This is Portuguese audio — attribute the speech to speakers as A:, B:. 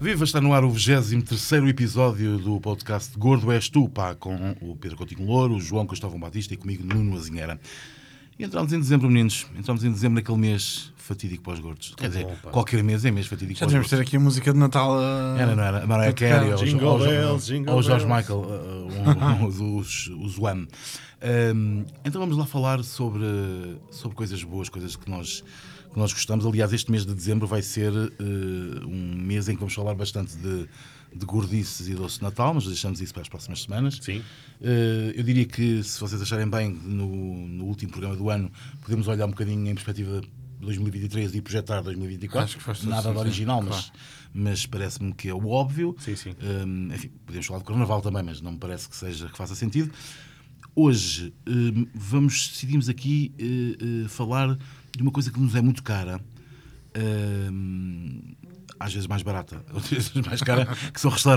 A: Viva, está no ar o 23 episódio do podcast Gordo És Tu, pá, com o Pedro Coutinho Louro, o João Cristóvão Batista e comigo Nuno Azinheira. E entramos em dezembro, meninos. Entramos em dezembro naquele mês fatídico para os gordos. Quer dizer, qualquer mês é mês fatídico
B: Já
A: para os gordos.
B: ter aqui a música de Natal. uh,
A: Era, não era? Mariah. Carey ou, George. Michael, uh, um, os, os One. Um, então vamos lá falar sobre, sobre coisas boas, coisas que nós, que nós gostamos. Aliás, este mês de dezembro vai ser uh, um mês em que vamos falar bastante de, de gordices e doce de Natal, mas deixamos isso para as próximas semanas.
C: Sim.
A: Uh, eu diria que, se vocês acharem bem, no, no último programa do ano, podemos olhar um bocadinho em perspectiva de 2023 e projetar 2024.
B: Acho que faz
A: Nada de original,
B: claro.
A: mas, mas parece-me que é o óbvio.
C: Sim, sim.
A: Hum, enfim, podemos falar de carnaval também, mas não me parece que seja que faça sentido. Hoje hum, vamos decidimos aqui eh, eh, falar de uma coisa que nos é muito cara. hum, às vezes mais barata, outras vezes mais cara, que são restaurantes.